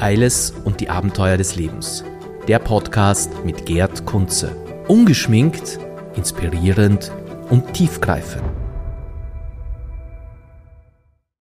Eiles und die Abenteuer des Lebens. Der Podcast mit Gerd Kunze. Ungeschminkt, inspirierend und tiefgreifend.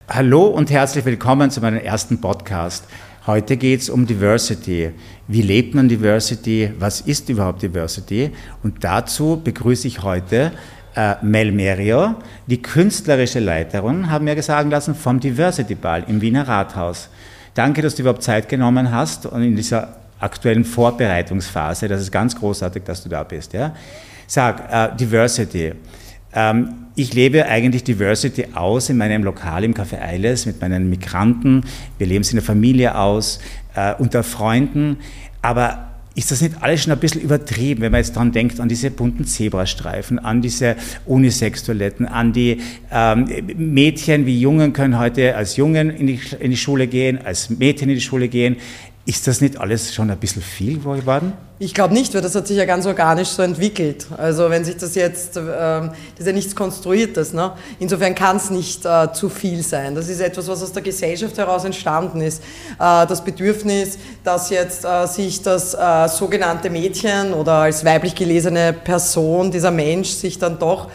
Hallo und herzlich willkommen zu meinem ersten Podcast. Heute geht es um Diversity. Wie lebt man Diversity? Was ist überhaupt Diversity? Und dazu begrüße ich heute äh, Mel Merio, die künstlerische Leiterin, haben mir sagen lassen, vom Diversity Ball im Wiener Rathaus. Danke, dass du überhaupt Zeit genommen hast und in dieser aktuellen Vorbereitungsphase. Das ist ganz großartig, dass du da bist. Ja? Sag, äh, Diversity. Ähm, ich lebe eigentlich Diversity aus in meinem Lokal im Café Eiles mit meinen Migranten. Wir leben es in der Familie aus, äh, unter Freunden. Aber ist das nicht alles schon ein bisschen übertrieben, wenn man jetzt daran denkt, an diese bunten Zebrastreifen, an diese Unisex-Toiletten, an die ähm, Mädchen wie Jungen können heute als Jungen in die, in die Schule gehen, als Mädchen in die Schule gehen. Ist das nicht alles schon ein bisschen viel geworden? Ich glaube nicht, weil das hat sich ja ganz organisch so entwickelt. Also wenn sich das jetzt, äh, das ist ja nichts Konstruiertes. Ne? Insofern kann es nicht äh, zu viel sein. Das ist etwas, was aus der Gesellschaft heraus entstanden ist. Äh, das Bedürfnis, dass jetzt äh, sich das äh, sogenannte Mädchen oder als weiblich gelesene Person, dieser Mensch, sich dann doch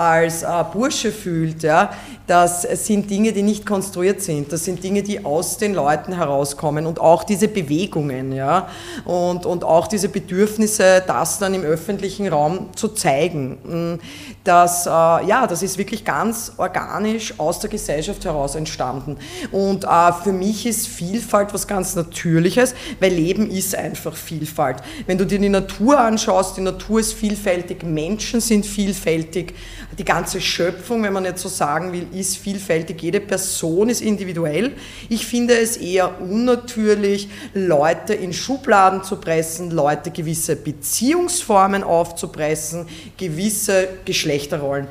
als äh, Bursche fühlt, ja, das sind Dinge, die nicht konstruiert sind. Das sind Dinge, die aus den Leuten herauskommen und auch diese Bewegungen, ja, und, und auch diese Bedürfnisse, das dann im öffentlichen Raum zu zeigen. Mm, das, äh, ja, das ist wirklich ganz organisch aus der Gesellschaft heraus entstanden. Und äh, für mich ist Vielfalt was ganz Natürliches, weil Leben ist einfach Vielfalt. Wenn du dir die Natur anschaust, die Natur ist vielfältig, Menschen sind vielfältig, die ganze Schöpfung, wenn man jetzt so sagen will, ist vielfältig. Jede Person ist individuell. Ich finde es eher unnatürlich, Leute in Schubladen zu pressen, Leute gewisse Beziehungsformen aufzupressen, gewisse Geschlechterrollen.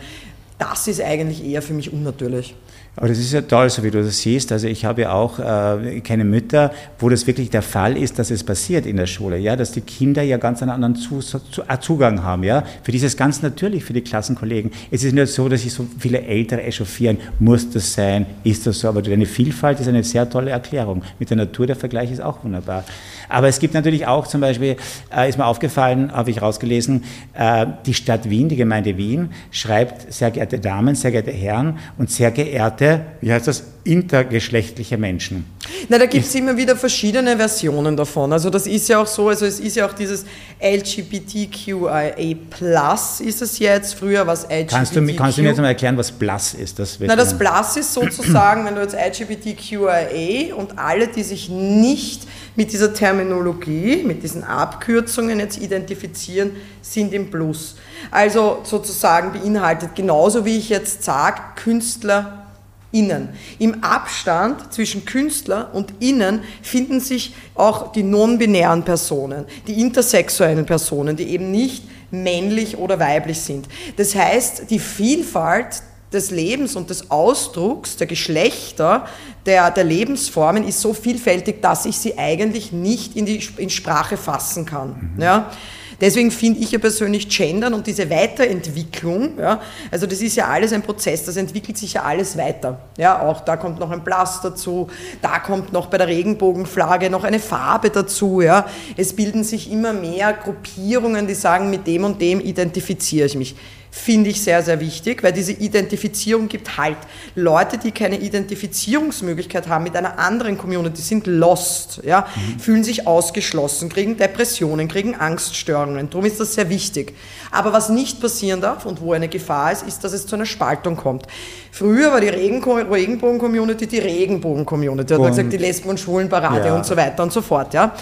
Das ist eigentlich eher für mich unnatürlich. Aber das ist ja toll, so wie du das siehst. Also ich habe ja auch, äh, ich kenne Mütter, wo das wirklich der Fall ist, dass es passiert in der Schule, ja, dass die Kinder ja ganz einen anderen zu, zu, äh, Zugang haben, ja. Für dieses ganz natürlich für die Klassenkollegen. Es ist nicht so, dass sich so viele Ältere echauffieren, muss das sein, ist das so, aber deine Vielfalt ist eine sehr tolle Erklärung. Mit der Natur der Vergleich ist auch wunderbar. Aber es gibt natürlich auch zum Beispiel, äh, ist mir aufgefallen, habe ich rausgelesen, äh, die Stadt Wien, die Gemeinde Wien, schreibt, sehr geehrte Damen, sehr geehrte Herren und sehr geehrte, wie heißt das, intergeschlechtliche Menschen. Na, da gibt es immer wieder verschiedene Versionen davon. Also das ist ja auch so, also es ist ja auch dieses LGBTQIA Plus ist es jetzt, früher was LGBTQ. Kannst du, kannst du mir jetzt mal erklären, was Plus ist? Das Na, das Plus ist sozusagen, wenn du jetzt LGBTQIA und alle, die sich nicht mit dieser Terminologie, mit diesen Abkürzungen jetzt identifizieren, sind im Plus. Also sozusagen beinhaltet genauso wie ich jetzt sage, Künstler Innen. Im Abstand zwischen Künstler und Innen finden sich auch die non-binären Personen, die intersexuellen Personen, die eben nicht männlich oder weiblich sind. Das heißt, die Vielfalt des Lebens und des Ausdrucks der Geschlechter, der, der Lebensformen ist so vielfältig, dass ich sie eigentlich nicht in die in Sprache fassen kann. Mhm. Ja? Deswegen finde ich ja persönlich Gendern und diese Weiterentwicklung, ja, also das ist ja alles ein Prozess, das entwickelt sich ja alles weiter. Ja, auch da kommt noch ein Plus dazu, da kommt noch bei der Regenbogenflagge noch eine Farbe dazu. Ja. Es bilden sich immer mehr Gruppierungen, die sagen, mit dem und dem identifiziere ich mich finde ich sehr, sehr wichtig, weil diese Identifizierung gibt Halt. Leute, die keine Identifizierungsmöglichkeit haben mit einer anderen Community, sind lost, ja, mhm. fühlen sich ausgeschlossen, kriegen Depressionen, kriegen Angststörungen. Darum ist das sehr wichtig. Aber was nicht passieren darf und wo eine Gefahr ist, ist, dass es zu einer Spaltung kommt. Früher war die Regenbogen-Community die Regenbogen-Community. Hat man gesagt, die Lesben- und Schwulenparade ja. und so weiter und so fort. Ja.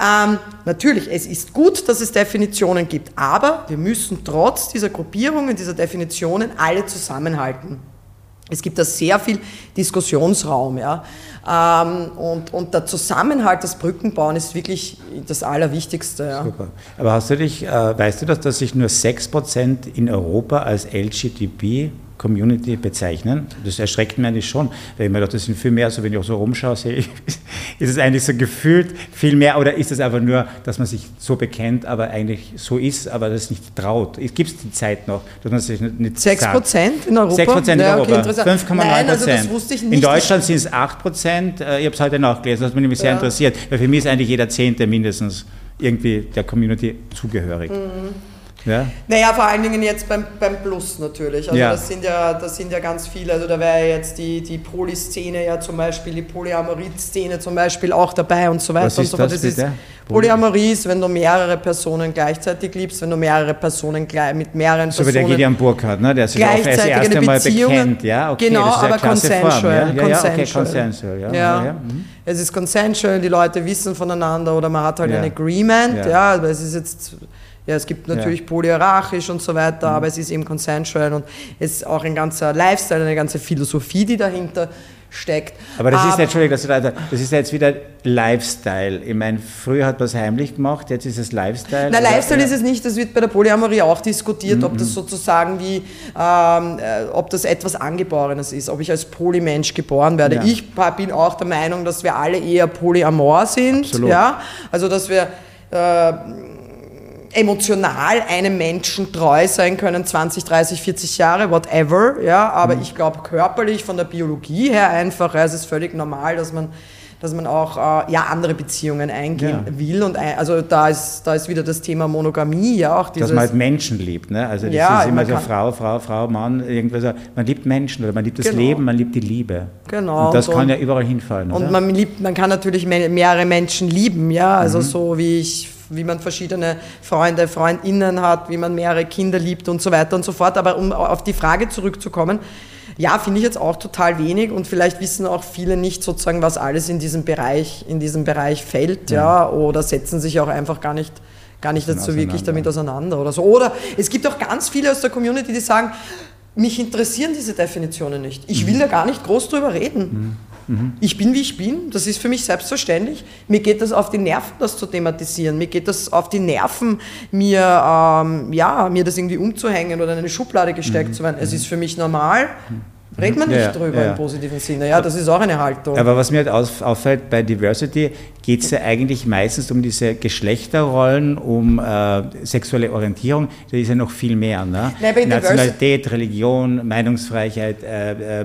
Ähm, natürlich, es ist gut, dass es Definitionen gibt, aber wir müssen trotz dieser Gruppierungen, dieser Definitionen alle zusammenhalten. Es gibt da sehr viel Diskussionsraum. Ja. Ähm, und, und der Zusammenhalt, das Brückenbauen ist wirklich das Allerwichtigste. Ja. Super. Aber hast du dich, äh, weißt du, dass, dass sich nur 6% in Europa als LGBT Community bezeichnen. Das erschreckt mich eigentlich schon, weil ich mir dachte, das sind viel mehr, also wenn ich auch so rumschaue, sehe ich, ist es eigentlich so gefühlt viel mehr oder ist es einfach nur, dass man sich so bekennt, aber eigentlich so ist, aber das nicht traut? Gibt es die Zeit noch, dass man sich nicht 6 Prozent in Europa? 6 Prozent in Europa, okay, 5,9 Prozent. Nein, also. In Deutschland sind es 8 Prozent. Äh, Ich habe es heute nachgelesen, das hat mich nämlich sehr Ja. interessiert, weil für mich ist eigentlich jeder Zehnte mindestens irgendwie der Community zugehörig. Mhm. Ja? Naja, vor allen Dingen jetzt beim, beim Plus natürlich. Also Ja. das, sind ja, das sind ja ganz viele. Also da wäre jetzt die, die Polyszene ja zum Beispiel, die Polyamorie-Szene zum Beispiel auch dabei und so weiter Was und ist so fort. das bitte? Polyamorie ist, wenn du mehrere Personen gleichzeitig liebst, wenn du mehrere Personen mit mehreren So wie der Personen Gideon Burkhardt, ne? der sich auch als erste Mal bekennt. Ja, okay, genau, das ist aber consensual. Form. Ja, ja, ja, okay, consensual. consensual. Ja, Ja. ja, ja. Mhm. Es ist consensual, die Leute wissen voneinander oder man hat halt ein Agreement, ja, aber es ist jetzt, ja, es gibt natürlich polyhierarchisch und so weiter, Mhm. aber es ist eben consensual und es ist auch ein ganzer Lifestyle, eine ganze Philosophie, die dahinter steckt. Aber das ist, Entschuldigung, dass du da, das ist jetzt wieder Lifestyle. Ich meine, früher hat man es heimlich gemacht, jetzt ist es Lifestyle. Na, Oder- Lifestyle ja. ist es nicht, das wird bei der Polyamorie auch diskutiert, ob Mhm. das sozusagen wie, ähm, äh, ob das etwas Angeborenes ist, ob ich als Polymensch geboren werde. Ja. Ich bin auch der Meinung, dass wir alle eher polyamor sind, Absolut. ja, also dass wir äh, emotional einem Menschen treu sein können, 20, 30, 40 Jahre, whatever, ja, aber Mhm. ich glaube körperlich von der Biologie her einfach, ja, es ist völlig normal, dass man dass man auch äh, ja, andere Beziehungen eingehen Ja. will. Und ein, also da ist, da ist wieder das Thema Monogamie, ja auch dieses. dass man halt Menschen liebt. Ne? Also das Ja, ist immer so Frau, Frau, Frau, Mann, irgendwas. so. Man liebt Menschen oder man liebt das Genau. Leben, man liebt die Liebe. Genau, Und das und- kann ja überall hinfallen. und oder? man liebt, man kann natürlich me- mehrere Menschen lieben, ja, Mhm. also so wie ich wie man verschiedene Freunde, Freundinnen hat, wie man mehrere Kinder liebt und so weiter und so fort. Aber um auf die Frage zurückzukommen, ja, finde ich jetzt auch total wenig und vielleicht wissen auch viele nicht sozusagen, was alles in diesem Bereich, in diesem Bereich fällt, ja, oder setzen sich auch einfach gar nicht, gar nicht dazu wirklich damit auseinander oder so. Oder es gibt auch ganz viele aus der Community, die sagen, mich interessieren diese Definitionen nicht. Ich will da gar nicht groß drüber reden. Ich bin, wie ich bin. Das ist für mich selbstverständlich. Mir geht das auf die Nerven, das zu thematisieren. Mir geht das auf die Nerven, mir, ähm, ja, mir das irgendwie umzuhängen oder in eine Schublade gesteckt zu werden. Es ist für mich normal. Redet man nicht Ja, drüber ja. im positiven Sinne. Ja, das ist auch eine Haltung. Aber was mir halt auf- auffällt bei Diversity, geht es ja eigentlich meistens um diese Geschlechterrollen, um äh, sexuelle Orientierung. Da ist ja noch viel mehr. Ne? Nein, Nationalität, Religion, Meinungsfreiheit, äh, äh,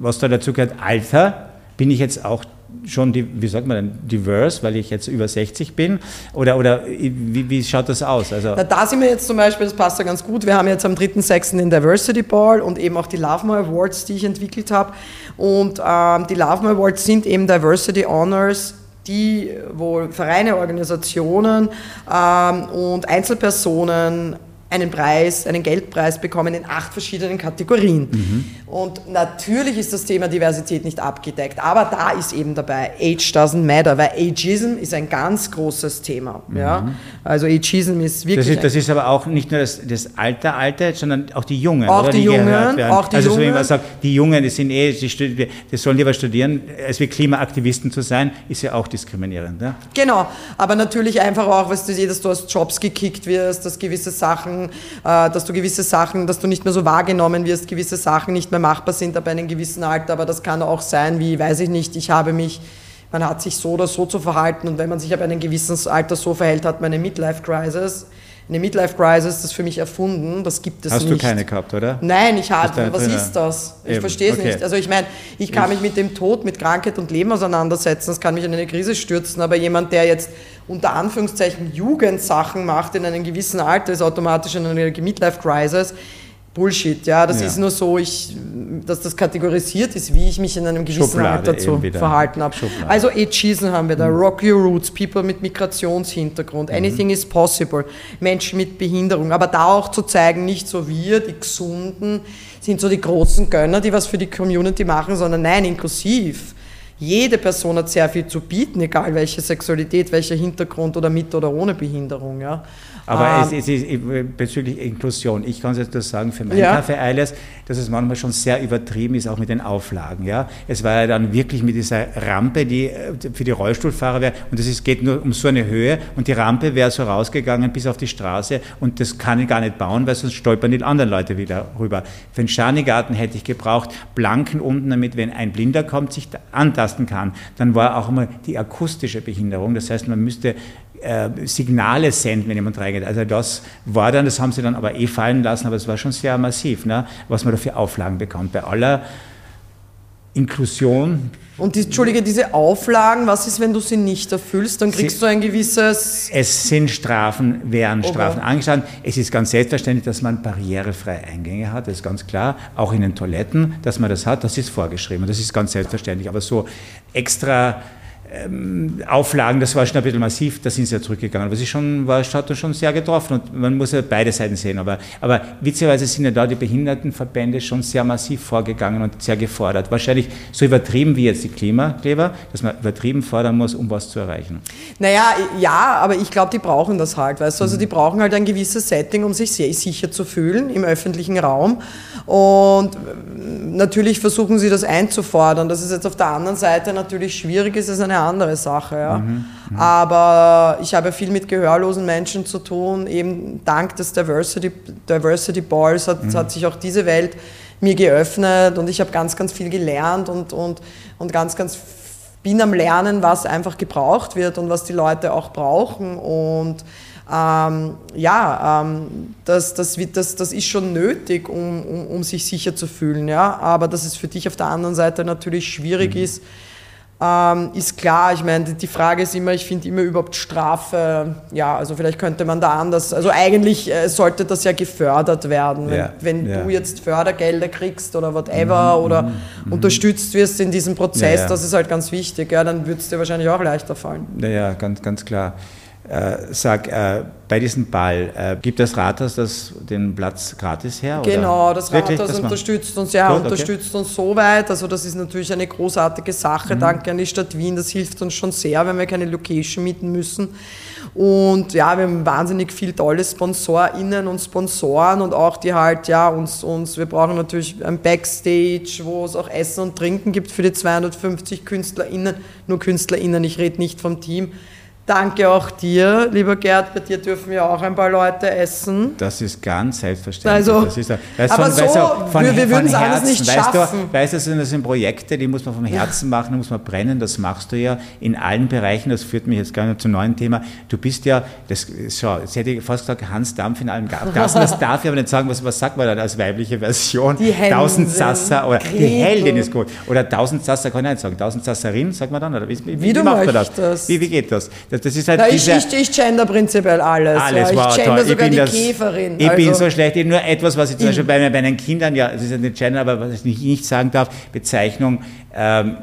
was da dazu gehört, Alter. Bin ich jetzt auch schon, die, wie sagt man denn, diverse, weil ich jetzt über 60 bin? Oder, oder wie, wie schaut das aus? Also, Na, da sind wir jetzt zum Beispiel, das passt ja ganz gut, wir haben jetzt am 3.6. den Diversity Ball und eben auch die Love More Awards, die ich entwickelt habe. Und ähm, die Love More Awards sind eben Diversity Honors, die, wo Vereine, Organisationen ähm, und Einzelpersonen einen Preis, einen Geldpreis bekommen in acht verschiedenen Kategorien. Und natürlich ist das Thema Diversität nicht abgedeckt, aber da ist eben dabei, Age doesn't matter, weil Ageism ist ein ganz großes Thema. Ja? Also Ageism ist wirklich... das, ist, das ist aber auch nicht nur das, das Alter, Alter, sondern auch die Jungen. Auch oder, die Jungen, gehört werden. auch die also so wie Jungen. man sagt, die Jungen, die sind eh, die, die sollen lieber studieren, als wie Klimaaktivisten zu sein, ist ja auch diskriminierend. Ja? Genau, aber natürlich einfach auch, weißt du, dass du aus Jobs gekickt wirst, dass gewisse Sachen, äh, dass du gewisse Sachen, dass du nicht mehr so wahrgenommen wirst, gewisse Sachen nicht mehr machbar sind ab einem gewissen Alter, aber das kann auch sein, wie, weiß ich nicht, ich habe mich, man hat sich so oder so zu verhalten und wenn man sich ab einem gewissen Alter so verhält, hat man eine Midlife-Crisis. Eine Midlife-Crisis, das ist für mich erfunden, das gibt es Hast nicht. du keine gehabt, oder? Nein, ich habe. Was ist das? Ich Eben, verstehe es okay. nicht. Also ich meine, ich kann mich mit dem Tod, mit Krankheit und Leben auseinandersetzen. Das kann mich in eine Krise stürzen. Aber jemand, der jetzt unter Anführungszeichen Jugendsachen macht in einem gewissen Alter, ist automatisch in einer Midlife-Crisis. Bullshit, ja. Das Ja. ist nur so, ich, dass das kategorisiert ist, wie ich mich in einem gewissen Schublade Alter zu eben wieder. verhalten habe. Schublade. Also Ageism haben wir da, Rock Your Roots, People mit Migrationshintergrund, Anything is possible, Menschen mit Behinderung, aber da auch zu zeigen, nicht so wir, die Gesunden, sind so die großen Gönner, die was für die Community machen, sondern nein, inklusiv. jede Person hat sehr viel zu bieten, egal welche Sexualität, welcher Hintergrund oder mit oder ohne Behinderung. Ja. Aber ähm, es, es ist bezüglich Inklusion, ich kann es jetzt nur sagen, für mein ja. Kaffee Eiles, dass es manchmal schon sehr übertrieben ist, auch mit den Auflagen. Ja. Es war ja dann wirklich mit dieser Rampe, die äh, für die Rollstuhlfahrer wäre, und es geht nur um so eine Höhe, und die Rampe wäre so rausgegangen bis auf die Straße, und das kann ich gar nicht bauen, weil sonst stolpern die anderen Leute wieder rüber. Für den Schanigarten hätte ich gebraucht, Blanken unten, damit, wenn ein Blinder kommt, sich antasten kann. Dann war auch immer die akustische Behinderung, das heißt, man müsste äh, Signale senden, wenn jemand reingeht. Also das war dann, das haben sie dann aber eh fallen lassen, aber es war schon sehr massiv, ne, was man da für Auflagen bekommt. Bei aller Inklusion. Und die, Entschuldige, diese Auflagen, was ist, wenn du sie nicht erfüllst? Dann kriegst sie, du ein gewisses. Es sind Strafen, wären Strafen okay. angestanden. Es ist ganz selbstverständlich, dass man barrierefreie Eingänge hat, das ist ganz klar. Auch in den Toiletten, dass man das hat, das ist vorgeschrieben. Das ist ganz selbstverständlich. Aber so extra ähm, Auflagen, das war schon ein bisschen massiv, da sind sie ja zurückgegangen. Aber ist schon, war, hat uns schon sehr getroffen und man muss ja beide Seiten sehen. Aber, aber witzigerweise sind ja da die Behindertenverbände schon sehr massiv vorgegangen und sehr gefordert. Wahrscheinlich so übertrieben wie jetzt die Klimakleber, dass man übertrieben fordern muss, um was zu erreichen. Naja, ja, aber ich glaube, die brauchen das halt, weißt du, also die brauchen halt ein gewisses Setting, um sich sehr sicher zu fühlen im öffentlichen Raum. Und natürlich versuchen sie das einzufordern. Dass es jetzt auf der anderen Seite natürlich schwierig ist, ist eine andere Sache. Ja. Mhm, mh. Aber ich habe viel mit gehörlosen Menschen zu tun. Eben dank des Diversity, Diversity Balls hat, mhm. hat sich auch diese Welt mir geöffnet und ich habe ganz, ganz viel gelernt und, und, und ganz, ganz bin am Lernen, was einfach gebraucht wird und was die Leute auch brauchen. Und ähm, ja, ähm, das, das, das, das ist schon nötig, um, um, um, sich sicher zu fühlen. Ja? Aber dass es für dich auf der anderen Seite natürlich schwierig mhm. ist, ähm, ist klar. Ich meine, die Frage ist immer, ich finde immer überhaupt Strafe, ja, also vielleicht könnte man da anders, also eigentlich äh, sollte das ja gefördert werden. Wenn, ja, wenn ja. du jetzt Fördergelder kriegst oder whatever mhm, oder mhm, unterstützt wirst in diesem Prozess, ja, das ist halt ganz wichtig, ja, dann würde es dir wahrscheinlich auch leichter fallen. Ja, ja, ganz, ganz klar. Äh, sag, äh, bei diesem Ball, äh, gibt das Rathaus das, den Platz gratis her? Genau, oder? das Wirklich, Rathaus unterstützt uns, ja, Gut, unterstützt okay. uns so weit. Also das ist natürlich eine großartige Sache. Mhm. Danke an die Stadt Wien, das hilft uns schon sehr, wenn wir keine Location mieten müssen. Und ja, wir haben wahnsinnig viele tolle SponsorInnen und Sponsoren und auch die halt, ja, uns, uns, wir brauchen natürlich ein Backstage, wo es auch Essen und Trinken gibt für die 250 KünstlerInnen, nur KünstlerInnen, ich rede nicht vom Team Danke auch dir, lieber Gerd. Bei dir dürfen ja auch ein paar Leute essen. Das ist ganz selbstverständlich. Also, das ist, weißt, aber von, so, weißt, von, wir, wir würden es alles nicht weißt schaffen. Du, weißt du, das sind Projekte, die muss man vom Herzen machen, da muss man brennen. Das machst du ja in allen Bereichen. Das führt mich jetzt gar nicht zum neuen Thema. Du bist ja, das, schau, jetzt hätte ich fast gesagt, Hans Dampf in allen Gassen. Das darf ich aber nicht sagen. Was, was sagt man dann als weibliche Version? Die Heldin. Tausend Sasser oder Gretel. die Heldin ist gut. Oder Tausend Sasser kann ich nicht sagen. Tausend Sasserin, sagt man dann? Oder wie, wie, wie, wie macht man das? Wie, wie geht das? Das, das ist halt Na, diese, ich, ich gender prinzipiell alles. Alles, ja. Ich gender toll. sogar ich die das, Käferin. Ich also bin so schlecht. Ich nur etwas, was ich zum Beispiel bei, meinen Kindern, ja, das ist ja nicht gender, aber was ich nicht sagen darf, Bezeichnung, ähm,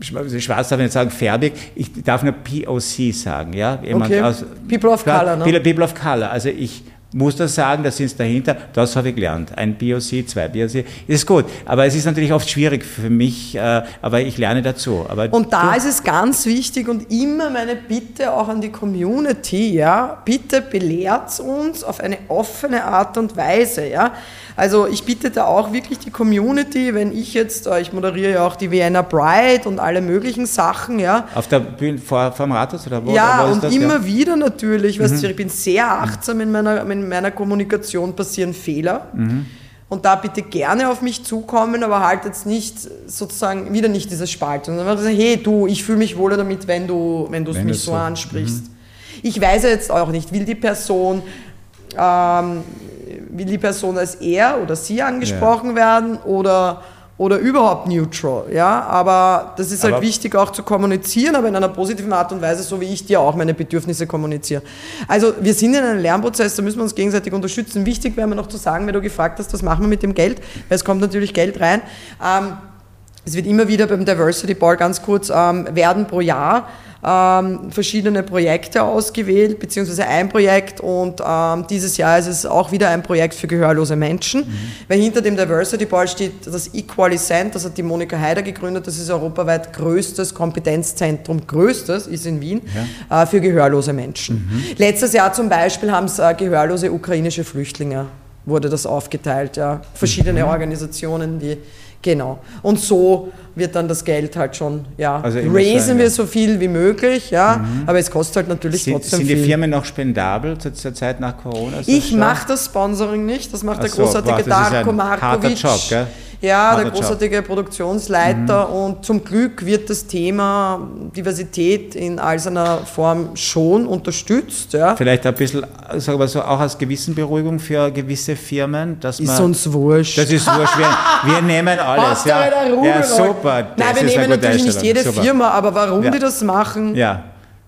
schwarz darf ich nicht sagen, färbig, ich darf nur POC sagen, ja. Jemand okay. aus, People of Color, ne? People of Color, also ich muss das sagen, das sind dahinter, das habe ich gelernt. Ein BOC, zwei BOC, ist gut. Aber es ist natürlich oft schwierig für mich, äh, aber ich lerne dazu. Aber und da ist es ganz wichtig und immer meine Bitte auch an die Community, ja, bitte belehrt uns auf eine offene Art und Weise, ja. Also ich bitte da auch wirklich die Community, wenn ich jetzt, äh, ich moderiere ja auch die Vienna Bride und alle möglichen Sachen, ja. Auf der Bühne vor, vor dem Rathaus oder wo? Ja, und das, immer ja? wieder natürlich, weißt mhm. du, ich bin sehr achtsam in meiner, in meiner Kommunikation, passieren Fehler. Mhm. Und da bitte gerne auf mich zukommen, aber halt jetzt nicht sozusagen wieder nicht diese Spaltung, sondern sagen, hey du, ich fühle mich wohler damit, wenn du wenn es mich so, so ansprichst. Mhm. Ich weiß ja jetzt auch nicht, will die Person ähm, will die Person als er oder sie angesprochen ja. werden oder, oder überhaupt neutral. Ja? Aber das ist halt aber wichtig auch zu kommunizieren, aber in einer positiven Art und Weise, so wie ich dir auch meine Bedürfnisse kommuniziere. Also wir sind in einem Lernprozess, da müssen wir uns gegenseitig unterstützen. Wichtig wäre mir noch zu sagen, wenn du gefragt hast, was machen wir mit dem Geld, weil es kommt natürlich Geld rein. Ähm, es wird immer wieder beim Diversity Ball ganz kurz ähm, werden pro Jahr ähm, verschiedene Projekte ausgewählt, beziehungsweise ein Projekt und ähm, dieses Jahr ist es auch wieder ein Projekt für gehörlose Menschen, mhm. weil hinter dem Diversity Ball steht das Equally Cent, das hat die Monika Heider gegründet, das ist europaweit größtes Kompetenzzentrum, größtes ist in Wien, ja. äh, für gehörlose Menschen. Mhm. Letztes Jahr zum Beispiel haben es äh, gehörlose ukrainische Flüchtlinge wurde das aufgeteilt, ja. Verschiedene mhm. Organisationen, die Genau. Und so wird dann das Geld halt schon, ja, also raisen wir so viel wie möglich, ja, mhm. aber es kostet halt natürlich sind, trotzdem viel. Sind die Firmen noch spendabel zur, zur Zeit nach Corona? Ich mache das Sponsoring nicht, das macht Ach der großartige so, Darko Markovic. Job, gell? Ja, der großartige Job. Produktionsleiter mhm. und zum Glück wird das Thema Diversität in all seiner Form schon unterstützt. Ja. Vielleicht ein bisschen, sagen wir so, auch als Gewissenberuhigung für gewisse Firmen, dass ist man... uns wurscht. Das ist wurscht, wir, wir nehmen alles. ja. ja, super. Nein, wir nehmen natürlich nicht jede super. Firma, aber warum ja. die das machen... Ja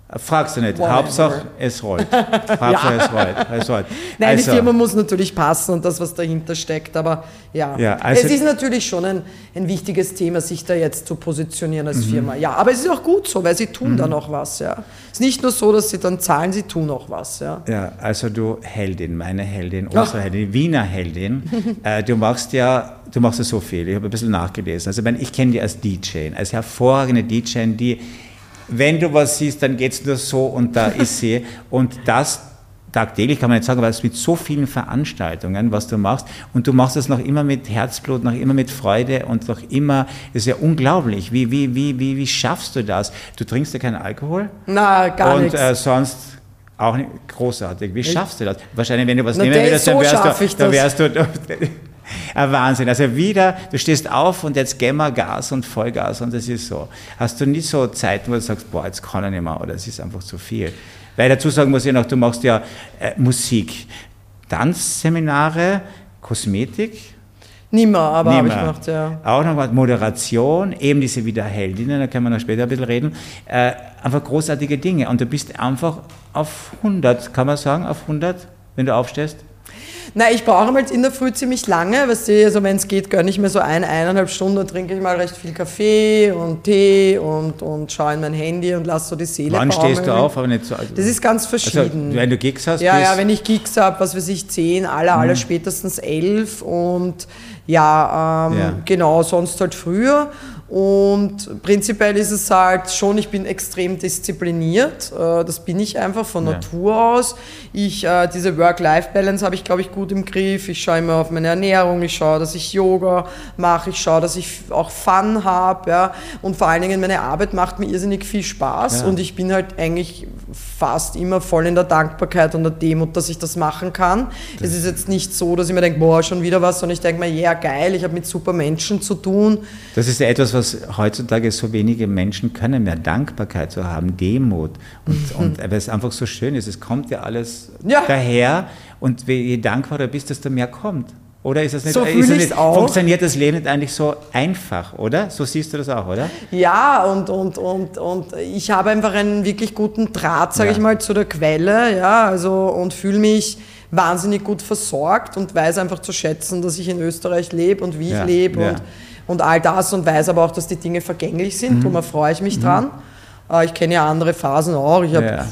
Fragst du nicht. Whatever. Hauptsache, es rollt. Hauptsache, ja. es rollt. Es rollt. Nein, also. die Firma muss natürlich passen und das, was dahinter steckt. Aber ja, ja also es ist natürlich schon ein, ein wichtiges Thema, sich da jetzt zu positionieren als mhm. Firma. Ja, aber es ist auch gut so, weil sie tun mhm. da noch was. Ja. Es ist nicht nur so, dass sie dann zahlen, sie tun auch was. Ja, ja also du Heldin, meine Heldin, unsere Ach. Heldin, Wiener Heldin. äh, du machst ja du machst ja so viel. Ich habe ein bisschen nachgelesen. Also ich, ich kenne dich als DJ, als hervorragende DJ, die wenn du was siehst, dann geht es nur so und da ist sie. Und das tagtäglich kann man nicht sagen, aber es mit so vielen Veranstaltungen, was du machst. Und du machst es noch immer mit Herzblut, noch immer mit Freude und noch immer, das ist ja unglaublich. Wie, wie, wie, wie, wie schaffst du das? Du trinkst ja keinen Alkohol? Na, gar nicht. Und äh, sonst auch nicht großartig. Wie schaffst du das? Wahrscheinlich, wenn du was Na, nehmen würdest, so dann wärst du, dann wärst du ein Wahnsinn. Also wieder, du stehst auf und jetzt gehen wir Gas und Vollgas und das ist so. Hast du nicht so Zeiten, wo du sagst, boah, jetzt kann ich nicht mehr oder es ist einfach zu viel. Weil dazu sagen muss ich noch, du machst ja äh, Musik, Tanzseminare, Kosmetik. Nimmer, aber habe ich gemacht, ja. Auch noch was, Moderation, eben diese Wiederheldinnen, da können wir noch später ein bisschen reden. Äh, einfach großartige Dinge und du bist einfach auf 100, kann man sagen, auf 100, wenn du aufstehst? Nein, ich brauche halt in der Früh ziemlich lange, weißt du, also wenn es geht, gönne ich mir so ein, eineinhalb Stunden, trinke ich mal recht viel Kaffee und Tee und, und schaue in mein Handy und lasse so die Seele Wann baumeln. stehst du auf? Aber nicht so, also das ist ganz also, verschieden. Also, wenn du Gigs hast? Ja, ja, wenn ich Gigs habe, was weiß ich, zehn, aller, aller mhm. spätestens elf und ja, ähm, ja, genau, sonst halt früher. Und prinzipiell ist es halt schon, ich bin extrem diszipliniert. Äh, das bin ich einfach von ja. Natur aus. Ich, äh, diese Work-Life-Balance habe ich, glaube ich, gut im Griff. Ich schaue immer auf meine Ernährung, ich schaue, dass ich Yoga mache, ich schaue, dass ich auch Fun habe. Ja. Und vor allen Dingen, meine Arbeit macht mir irrsinnig viel Spaß. Ja. Und ich bin halt eigentlich fast immer voll in der Dankbarkeit und der Demut, dass ich das machen kann. Das es ist jetzt nicht so, dass ich mir denke, boah, schon wieder was, sondern ich denke mir, ja, yeah, geil, ich habe mit super Menschen zu tun. Das ist etwas, was heutzutage so wenige Menschen können, mehr Dankbarkeit zu haben, Demut. Und, mhm. und weil es einfach so schön ist, es kommt ja alles ja. daher und je dankbarer du bist, desto mehr kommt. Oder ist das nicht, so ist das nicht auch. funktioniert das Leben nicht eigentlich so einfach, oder? So siehst du das auch, oder? Ja, und, und, und, und ich habe einfach einen wirklich guten Draht, sage ja. ich mal, zu der Quelle, ja, also und fühle mich wahnsinnig gut versorgt und weiß einfach zu schätzen, dass ich in Österreich lebe und wie ja. ich lebe ja. und und all das und weiß aber auch, dass die Dinge vergänglich sind. Mhm. Darum freue ich mich mhm. dran. Äh, ich kenne ja andere Phasen auch. Ich habe ja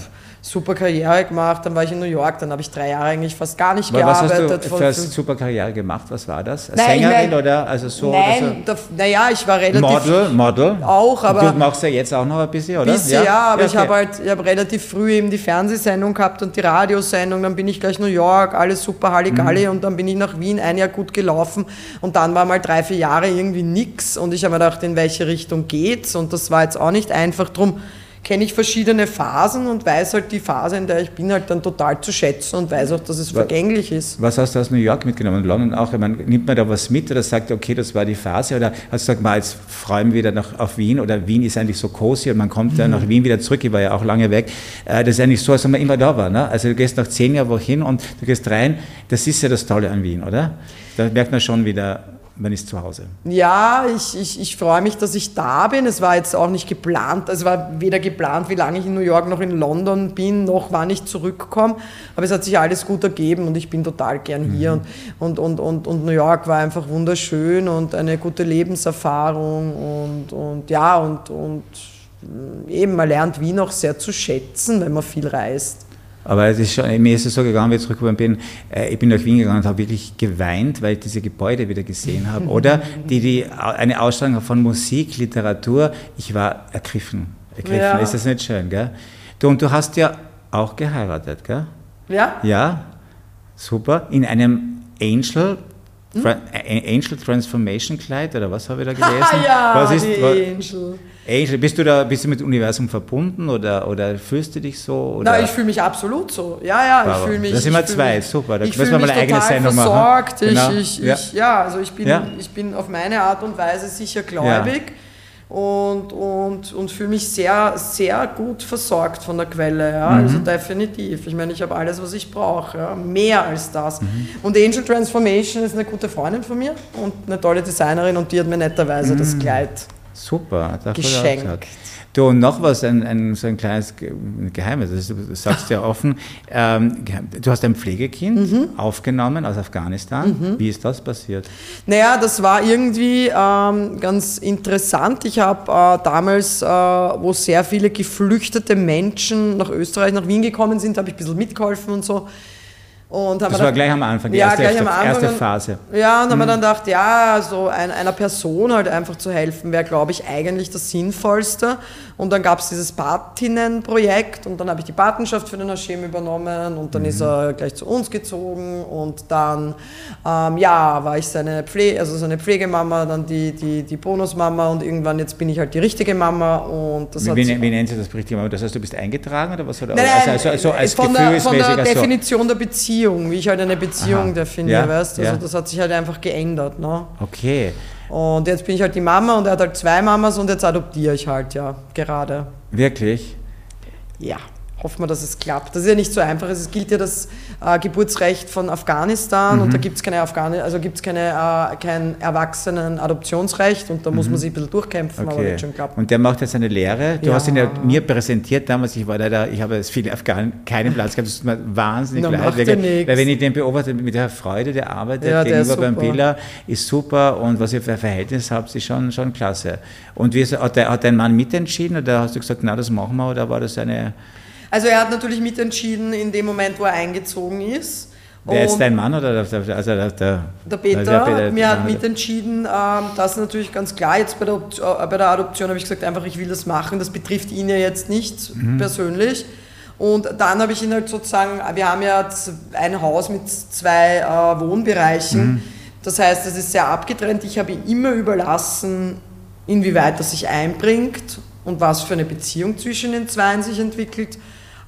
super Karriere gemacht, dann war ich in New York, dann habe ich drei Jahre eigentlich fast gar nicht Aber gearbeitet. Was hast du für eine super Karriere gemacht? Was war das? Nein, Sängerin mein, oder also so? Nein, so? naja, ich war relativ... Model, Model? Auch, aber... Du machst ja jetzt auch noch ein bisschen, oder? Bisschen, ja, ja aber ja, okay. ich habe halt ich hab relativ früh eben die Fernsehsendung gehabt und die Radiosendung, dann bin ich gleich New York, alles super Halligalli mhm. und dann bin ich nach Wien, ein Jahr gut gelaufen und dann war mal drei, vier Jahre irgendwie nix und ich habe mir gedacht, in welche Richtung geht's und das war jetzt auch nicht einfach drum kenne ich verschiedene Phasen und weiß halt die Phase, in der ich bin, halt dann total zu schätzen und weiß auch, dass es vergänglich ist. Was hast du aus New York mitgenommen? London auch? Ich meine, nimmt man da was mit oder sagt, okay, das war die Phase? Oder hast du gesagt, mal, jetzt freuen wir wieder nach, auf Wien oder Wien ist eigentlich so cozy und man kommt mhm. dann nach Wien wieder zurück, ich war ja auch lange weg. Äh, das ist eigentlich so, als ob man immer da war. Ne? Also du gehst nach zehn Jahren wohin und du gehst rein, das ist ja das Tolle an Wien, oder? Da merkt man schon wieder, man ist zu Hause. Ja, ich, ich, ich freue mich, dass ich da bin. Es war jetzt auch nicht geplant, also es war weder geplant, wie lange ich in New York noch in London bin, noch wann ich zurückkomme. Aber es hat sich alles gut ergeben und ich bin total gern hier. Mhm. Und, und, und, und, New York war einfach wunderschön und eine gute Lebenserfahrung und, und ja, und, und eben, man lernt Wien auch sehr zu schätzen, wenn man viel reist. Aber es ist schon, mir ist es so gegangen, wie ich zurückgekommen bin, äh, ich bin nach Wien gegangen und habe wirklich geweint, weil ich diese Gebäude wieder gesehen habe. Oder die, die, eine Ausstellung von Musik, Literatur, ich war ergriffen. ergriffen. Ja. Ist das nicht schön, gell? Du, und du hast ja auch geheiratet, gell? Ja. Ja, super. In einem Angel hm? Angel Transformation Kleid oder was habe ich da gelesen? Ja, was ist, die Angel. Angel, bist du da, bist du mit dem Universum verbunden oder, oder fühlst du dich so? Oder? Na, ich fühle mich absolut so. Ja, ja, ich fühle mich. Das sind wir zwei, mich, super. Da müssen wir mal eine eigene Sendung machen. Versorgt. Genau. Ich, ich, ja. Ich, ja, also ich bin, ja. ich bin auf meine Art und Weise sicher gläubig. Ja und, und, und fühle mich sehr, sehr gut versorgt von der Quelle. Ja? Mhm. Also definitiv. Ich meine, ich habe alles, was ich brauche. Ja? Mehr als das. Mhm. Und Angel Transformation ist eine gute Freundin von mir und eine tolle Designerin und die hat mir netterweise mhm. das Kleid Super, geschenkt. Du, und noch was, ein, ein, so ein kleines Geheimnis, du sagst ja offen, ähm, du hast ein Pflegekind mhm. aufgenommen aus Afghanistan. Mhm. Wie ist das passiert? Naja, das war irgendwie ähm, ganz interessant. Ich habe äh, damals, äh, wo sehr viele geflüchtete Menschen nach Österreich, nach Wien gekommen sind, habe ich ein bisschen mitgeholfen und so. Und das war gleich am Anfang, die ja, erste, gleich am Anfang, erste Phase. Ja, und haben wir dann gedacht, ja, so ein, einer Person halt einfach zu helfen, wäre, glaube ich, eigentlich das Sinnvollste. Und dann gab es dieses Patinnenprojekt und dann habe ich die Patenschaft für den Hashem übernommen und dann mhm. ist er gleich zu uns gezogen und dann, ähm, ja, war ich seine, Pflege, also seine Pflegemama, dann die, die, die Bonusmama und irgendwann jetzt bin ich halt die richtige Mama und das wie, wie, wie nennt sie das richtige Mama? Das heißt, du bist eingetragen oder was? Oder nein, nein, also, also, als von, der, von der Definition der Beziehung, wie ich halt eine Beziehung Aha. definiere, ja, weißt Also ja. das hat sich halt einfach geändert. Ne? Okay. Und jetzt bin ich halt die Mama und er hat halt zwei Mamas und jetzt adoptiere ich halt, ja, gerade. Wirklich? Ja hoffen wir, dass es klappt. Das ist ja nicht so einfach. Es gilt ja das äh, Geburtsrecht von Afghanistan mhm. und da gibt es keine Afghani also gibt's keine, äh, kein Erwachsenen-Adoptionsrecht und da muss man mhm. sich ein bisschen durchkämpfen, okay. aber wird schon klappen. Und der macht jetzt eine Lehre. Du ja. hast ihn ja mir präsentiert damals, ich war leider, ich habe viele Afghanen keinen Platz gehabt, das tut mir wahnsinnig Na, leid. Weil, weil wenn ich den beobachte mit der Freude, der arbeitet ja, gegenüber beim Billa, ist super und was ihr für ein Verhältnis habt, ist schon, schon klasse. Und wie hat, der, hat dein Mann mitentschieden oder hast du gesagt, na, das machen wir oder war das eine also er hat natürlich mitentschieden in dem Moment, wo er eingezogen ist. Wer ist dein Mann oder der, also der, der, der Peter? Der Peter mir hat mitentschieden, ähm, das ist natürlich ganz klar. Jetzt bei der, äh, bei der Adoption habe ich gesagt, einfach ich will das machen. Das betrifft ihn ja jetzt nicht mhm. persönlich. Und dann habe ich ihn halt sozusagen, wir haben ja ein Haus mit zwei äh, Wohnbereichen. Mhm. Das heißt, es ist sehr abgetrennt. Ich habe ihn immer überlassen, inwieweit er sich einbringt und was für eine Beziehung zwischen den Zweien sich entwickelt.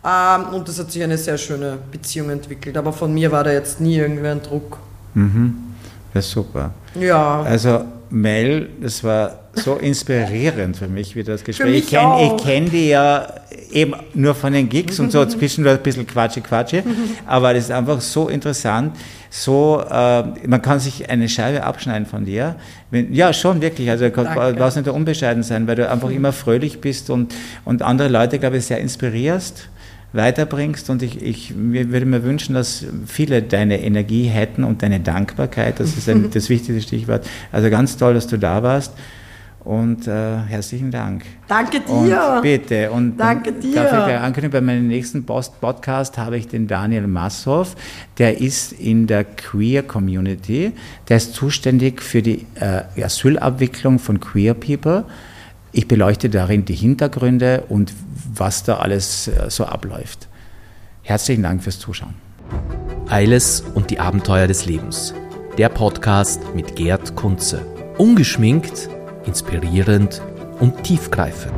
Ähm, und das hat sich eine sehr schöne Beziehung entwickelt. Aber von mir war da jetzt nie irgendwie ein Druck. Mhm. Das ist super. Ja. Also Mel, das war so inspirierend für mich, wie das Gespräch. ich kenne kenn die ja eben nur von den Gigs und so zwischendurch ein bisschen Quatschi Quatschi, aber das ist einfach so interessant. So, äh, man kann sich eine Scheibe abschneiden von dir. Wenn, ja, schon wirklich. Also du brauchst nicht unbescheiden sein, weil du einfach immer fröhlich bist und, und andere Leute, glaube ich, sehr inspirierst weiterbringst. Und ich, ich würde mir wünschen, dass viele deine Energie hätten und deine Dankbarkeit. Das ist ein, das wichtigste Stichwort. Also ganz toll, dass du da warst. Und äh, herzlichen Dank. Danke dir. Und bitte. Und Danke dir. Darf ich gleich ankündigen, bei meinem nächsten Post Podcast habe ich den Daniel Massow. Der ist in der Queer Community. Der ist zuständig für die äh, Asylabwicklung von Queer People. Ich beleuchte darin die Hintergründe und was da alles äh, so abläuft. Herzlichen Dank fürs Zuschauen. Eiles und die Abenteuer des Lebens. Der Podcast mit Gerd Kunze. Ungeschminkt, inspirierend und tiefgreifend.